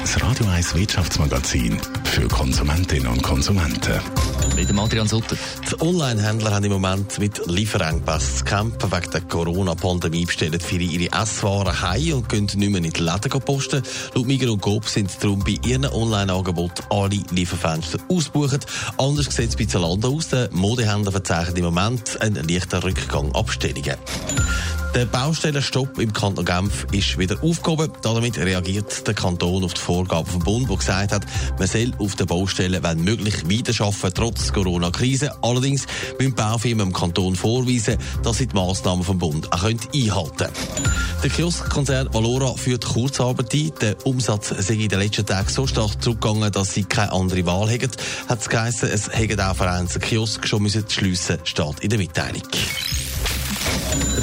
das Radio 1 Wirtschaftsmagazin für Konsumentinnen und Konsumenten. Mit dem Adrian Sutter. Die Online-Händler haben im Moment mit Lieferengpässen zu kämpfen. Wegen der Corona-Pandemie bestellen viele ihre Esswaren heim und können nicht mehr in die Läden posten. Laut Migros und Coop sind darum bei ihren Online-Angeboten alle Lieferfenster ausgebucht. Anders sieht es bei Zalando aus. Der Modehändler verzeichnet im Moment einen leichten Rückgang Abstellungen. Der Baustellenstopp im Kanton Genf ist wieder aufgehoben. Damit reagiert der Kanton auf die Vorgaben vom Bund, der gesagt hat, man soll auf den Baustellen, wenn möglich, weiterarbeiten, trotz Corona-Krise. Allerdings müssen Baufirmen im Kanton vorweisen, dass sie die Massnahmen vom Bund auch einhalten können. Der Kioskkonzern Valora führt Kurzarbeit ein. Der Umsatz sei in den letzten Tagen so stark zurückgegangen, dass sie keine andere Wahl haben. Hat es geheißen, es hätten auch vereinzelte Kiosk schon müssen schliessen, steht in der Mitteilung.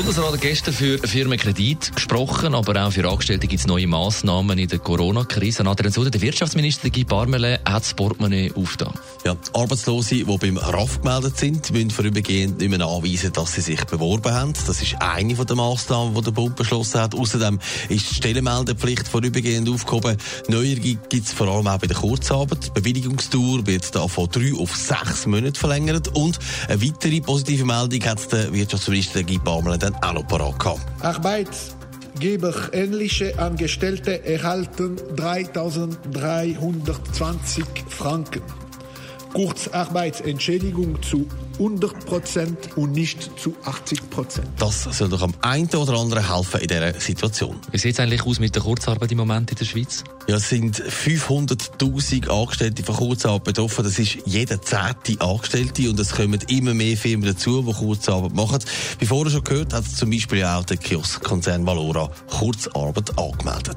Bundesrat hat gestern für Firmen Kredit gesprochen, aber auch für Angestellte gibt es neue Massnahmen in der Corona-Krise. Der Wirtschaftsminister Guy Parmelin hat das Portemonnaie aufgetan. Ja, Arbeitslose, die beim RAF gemeldet sind, müssen vorübergehend nicht mehr anweisen, dass sie sich beworben haben. Das ist eine der Massnahmen, die der Bund beschlossen hat. Außerdem ist die Stellenmeldepflicht vorübergehend aufgehoben. Neuer gibt es vor allem auch bei der Kurzarbeit. Die Bewilligungsdauer wird da von drei auf sechs Monate verlängert. Und eine weitere positive Meldung hat der Wirtschaftsminister Guy Parmelin dann auch noch parat gehabt. Arbeitgeber ähnliche Angestellte erhalten 3.320 Franken. Kurzarbeitsentschädigung zu 100 Prozent und nicht zu 80 Prozent. Das soll doch am einen oder anderen helfen in dieser Situation. Wie sieht es eigentlich aus mit der Kurzarbeit im Moment in der Schweiz? Ja, es sind 500.000 Angestellte von Kurzarbeit betroffen. Das ist jeder zehnte Angestellte und es kommen immer mehr Firmen dazu, die Kurzarbeit machen. Wie vorher schon gehört, hat zum Beispiel auch der Kioskkonzern Valora Kurzarbeit angemeldet.